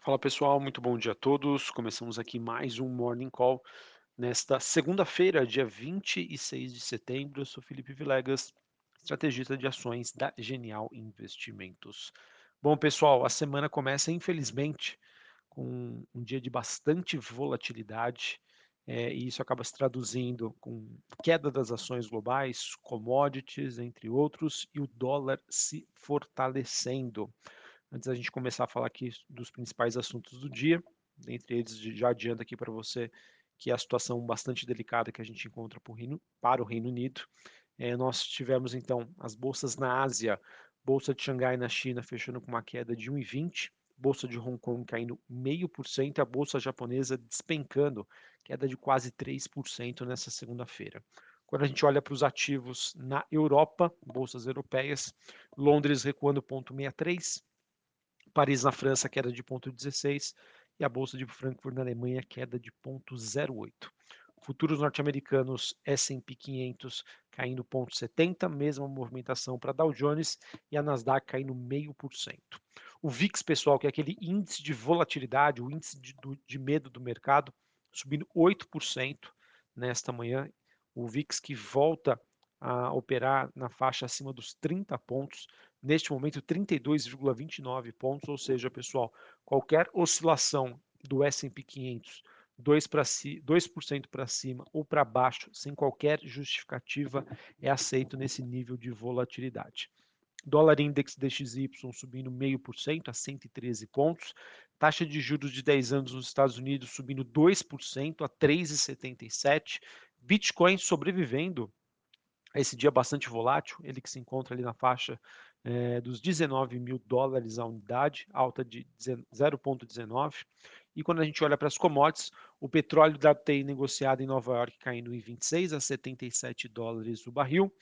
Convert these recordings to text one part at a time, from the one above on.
Fala pessoal, muito bom dia a todos. Começamos aqui mais um Morning Call nesta segunda-feira, dia 26 de setembro. Eu sou Felipe Vilegas, estrategista de ações da Genial Investimentos. Bom, pessoal, a semana começa, infelizmente, com um dia de bastante volatilidade, é, e isso acaba se traduzindo com queda das ações globais, commodities, entre outros, e o dólar se fortalecendo. Antes da gente começar a falar aqui dos principais assuntos do dia, dentre eles já adianto aqui para você que é a situação bastante delicada que a gente encontra Reino, para o Reino Unido. É, nós tivemos então as bolsas na Ásia, bolsa de Xangai na China fechando com uma queda de 1,20, bolsa de Hong Kong caindo 0,5% e a bolsa japonesa despencando, queda de quase 3% nessa segunda-feira. Quando a gente olha para os ativos na Europa, bolsas europeias, Londres recuando 0,63, Paris na França queda de 0,16 e a bolsa de Frankfurt na Alemanha queda de 0,08. Futuros norte-americanos S&P 500 caindo 0,70, mesma movimentação para Dow Jones e a Nasdaq caindo 0,5%. O VIX, pessoal, que é aquele índice de volatilidade, o índice de, de medo do mercado, subindo 8% nesta manhã. O VIX que volta a operar na faixa acima dos 30 pontos, neste momento 32,29 pontos, ou seja, pessoal, qualquer oscilação do S&P 500 2%, para si, 2 para cima ou para baixo, sem qualquer justificativa, é aceito nesse nível de volatilidade. Dólar Index DXY subindo 0,5% a 113 pontos. Taxa de juros de 10 anos nos Estados Unidos subindo 2% a 3,77. Bitcoin sobrevivendo esse dia bastante volátil, ele que se encontra ali na faixa é, dos 19 mil dólares a unidade, alta de 0,19. E quando a gente olha para as commodities, o petróleo da TI negociado em Nova York caindo em 26 a 77 dólares o barril,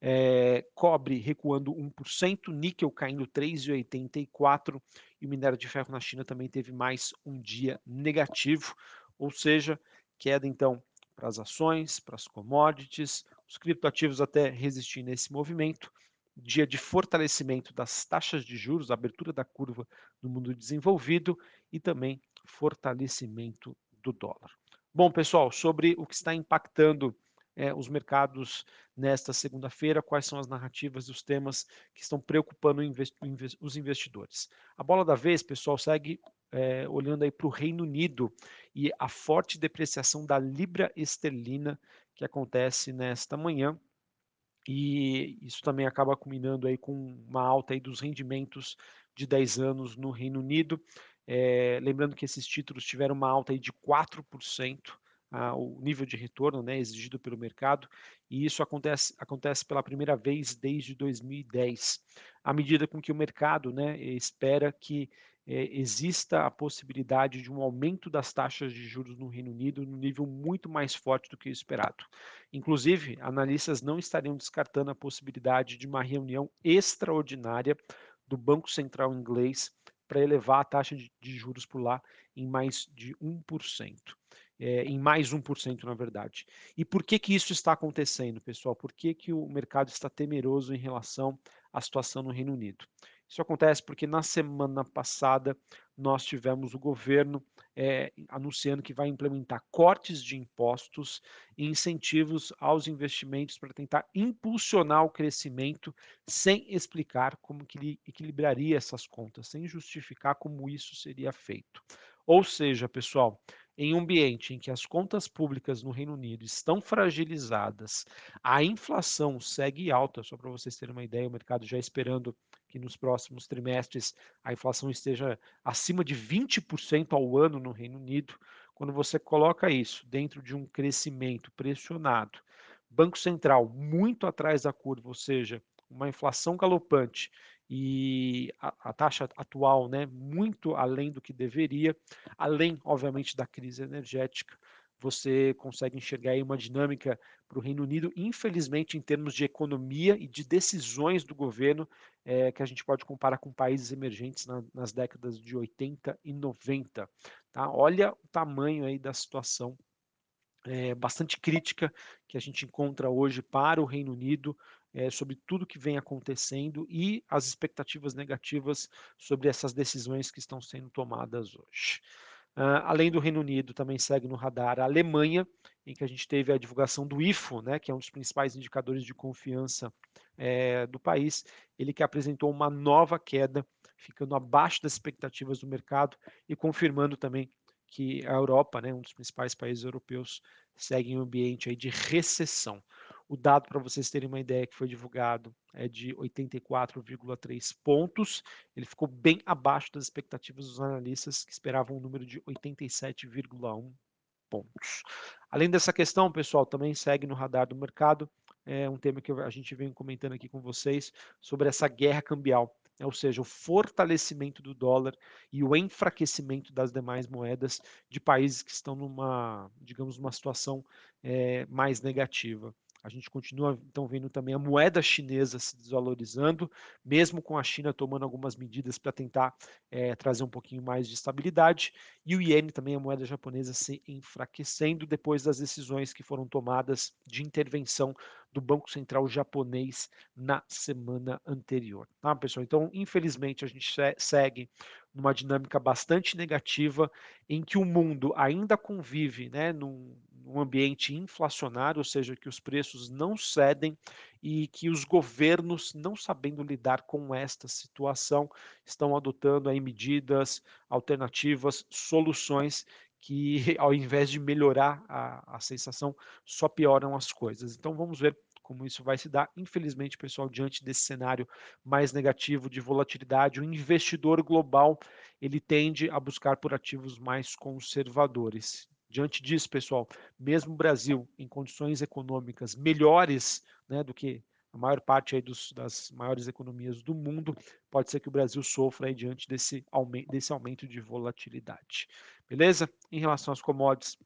é, cobre recuando 1%, níquel caindo 3,84% e o minério de ferro na China também teve mais um dia negativo, ou seja, queda então para as ações, para as commodities, os criptoativos até resistir nesse movimento, dia de fortalecimento das taxas de juros, abertura da curva no mundo desenvolvido e também fortalecimento do dólar. Bom, pessoal, sobre o que está impactando é, os mercados nesta segunda-feira, quais são as narrativas e os temas que estão preocupando os investidores. A bola da vez, pessoal, segue é, olhando aí para o Reino Unido e a forte depreciação da libra esterlina que acontece nesta manhã, e isso também acaba culminando aí com uma alta aí dos rendimentos de 10 anos no Reino Unido. É, lembrando que esses títulos tiveram uma alta aí de 4%, ah, o nível de retorno né, exigido pelo mercado, e isso acontece, acontece pela primeira vez desde 2010, à medida com que o mercado né, espera que é, exista a possibilidade de um aumento das taxas de juros no Reino Unido no nível muito mais forte do que o esperado. Inclusive, analistas não estariam descartando a possibilidade de uma reunião extraordinária do Banco Central inglês para elevar a taxa de, de juros por lá em mais de 1%. É, em mais 1%, na verdade. E por que, que isso está acontecendo, pessoal? Por que, que o mercado está temeroso em relação à situação no Reino Unido? Isso acontece porque na semana passada nós tivemos o governo é, anunciando que vai implementar cortes de impostos e incentivos aos investimentos para tentar impulsionar o crescimento sem explicar como que ele equilibraria essas contas, sem justificar como isso seria feito. Ou seja, pessoal, em um ambiente em que as contas públicas no Reino Unido estão fragilizadas, a inflação segue alta, só para vocês terem uma ideia, o mercado já esperando que nos próximos trimestres a inflação esteja acima de 20% ao ano no Reino Unido, quando você coloca isso dentro de um crescimento pressionado, Banco Central muito atrás da curva, ou seja, uma inflação galopante e a, a, taxa atual né, muito além do que deveria, além, obviamente, da crise energética, você consegue enxergar aí uma dinâmica para o Reino Unido, infelizmente, em termos de economia e de decisões do governo, é, que a gente pode comparar com países emergentes na, nas décadas de 80 e 90. Tá? Olha o tamanho aí da situação é, bastante crítica que a gente encontra hoje para o Reino Unido, é, sobre tudo que vem acontecendo e as expectativas negativas sobre essas decisões que estão sendo tomadas hoje. Uh, além do Reino Unido, também segue no radar a Alemanha, em que a gente teve a divulgação do IFO, né, que é um dos principais indicadores de confiança é, do país, ele que apresentou uma nova queda, ficando abaixo das expectativas do mercado e confirmando também que a Europa, né, um dos principais países europeus, segue em um ambiente aí de recessão. O dado, para vocês terem uma ideia, que foi divulgado é de 84,3 pontos. Ele ficou bem abaixo das expectativas dos analistas, que esperavam um número de 87,1 pontos. Além dessa questão, pessoal, também segue no radar do mercado é um tema que a gente vem comentando aqui com vocês sobre essa guerra cambial, né? ou seja, o fortalecimento do dólar e o enfraquecimento das demais moedas de países que estão numa, digamos, uma situação é, mais negativa. A gente continua então vendo também a moeda chinesa se desvalorizando, mesmo com a China tomando algumas medidas para tentar é, trazer um pouquinho mais de estabilidade, e o iene também, a moeda japonesa, se enfraquecendo depois das decisões que foram tomadas de intervenção do Banco Central japonês na semana anterior. Tá, pessoal? Então, infelizmente, a gente segue numa dinâmica bastante negativa em que o mundo ainda convive né, num, num ambiente inflacionário, ou seja, que os preços não cedem e que os governos, não sabendo lidar com esta situação, estão adotando aí medidas alternativas, soluções que, ao invés de melhorar a, a sensação, só pioram as coisas. Então, vamos ver como isso vai se dar. Infelizmente, pessoal, diante desse cenário mais negativo de volatilidade, o investidor global ele tende a buscar por ativos mais conservadores. Diante disso, pessoal, mesmo o Brasil em condições econômicas melhores né, do que a maior parte aí dos, das maiores economias do mundo, pode ser que o Brasil sofra aí diante desse aumento, desse aumento de volatilidade. Beleza? Em relação às commodities,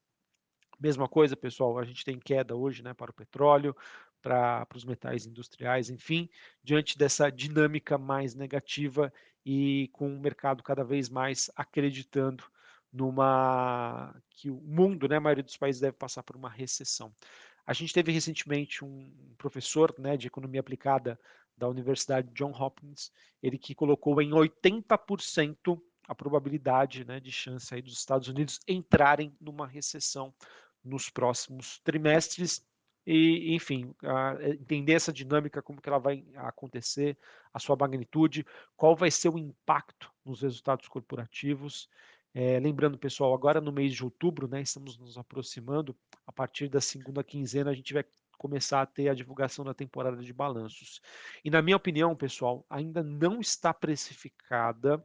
mesma coisa, pessoal, a gente tem queda hoje né, para o petróleo, para os metais industriais, enfim, diante dessa dinâmica mais negativa e com o mercado cada vez mais acreditando numa que o mundo, né, a maioria dos países deve passar por uma recessão. A gente teve recentemente um professor né, de economia aplicada da Universidade John Hopkins, ele que colocou em 80% a probabilidade né, de chance aí dos Estados Unidos entrarem numa recessão nos próximos trimestres e, enfim, entender essa dinâmica, como que ela vai acontecer, a sua magnitude, qual vai ser o impacto nos resultados corporativos. É, lembrando, pessoal, agora no mês de outubro, né, estamos nos aproximando, a partir da segunda quinzena a gente vai começar a ter a divulgação da temporada de balanços. E na minha opinião, pessoal, ainda não está precificada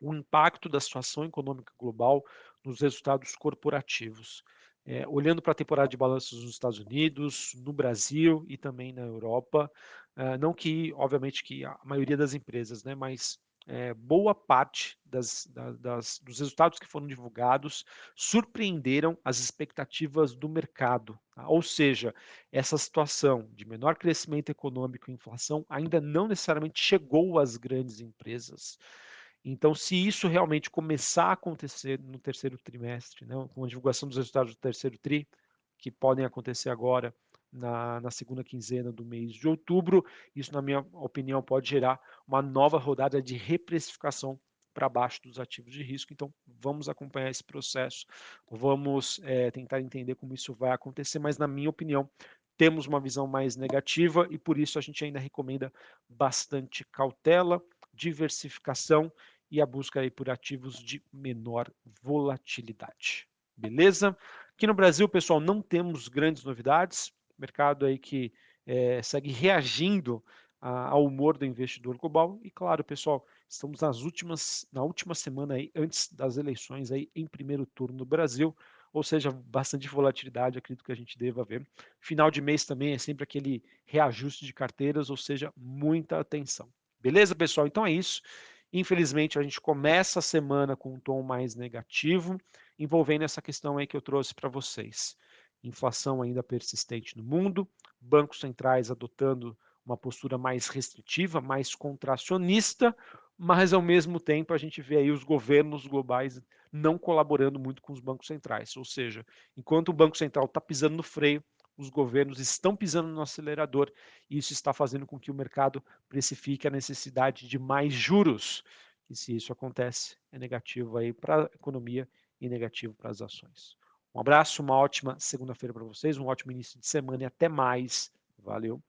o impacto da situação econômica global nos resultados corporativos é, olhando para a temporada de balanços nos Estados Unidos, no Brasil e também na Europa, é, não que, obviamente, que a maioria das empresas, né, mas é, boa parte das, das, dos resultados que foram divulgados surpreenderam as expectativas do mercado. Tá? Ou seja, essa situação de menor crescimento econômico e inflação ainda não necessariamente chegou às grandes empresas. Então, se isso realmente começar a acontecer no terceiro trimestre, né, com a divulgação dos resultados do terceiro TRI, que podem acontecer agora na, na, segunda quinzena do mês de outubro, isso, na minha opinião, pode gerar uma nova rodada de reprecificação para baixo dos ativos de risco. Então, vamos acompanhar esse processo, vamos é, tentar entender como isso vai acontecer, mas, na minha opinião, temos uma visão mais negativa e por isso a gente ainda recomenda bastante cautela, diversificação e a busca aí por ativos de menor volatilidade. Beleza? Aqui no Brasil, pessoal, não temos grandes novidades. Mercado aí que é, segue reagindo a, ao humor do investidor global. E claro, pessoal, estamos nas últimas, na última semana aí, antes das eleições aí em primeiro turno no Brasil, ou seja, bastante volatilidade, acredito que a gente deva ver. Final de mês também é sempre aquele reajuste de carteiras, ou seja, muita atenção. Beleza, pessoal? Então é isso. Infelizmente, a gente começa a semana com um tom mais negativo, envolvendo essa questão aí que eu trouxe para vocês. Inflação ainda persistente no mundo, bancos centrais adotando uma postura mais restritiva, mais contracionista, mas ao mesmo tempo a gente vê aí os governos globais não colaborando muito com os bancos centrais. Ou seja, enquanto o Banco Central está pisando no freio, os governos estão pisando no acelerador e isso está fazendo com que o mercado precifique a necessidade de mais juros. E se isso acontece, é negativo aí para a economia e negativo para as ações. Um abraço, uma ótima segunda-feira para vocês, um ótimo início de semana e até mais. Valeu!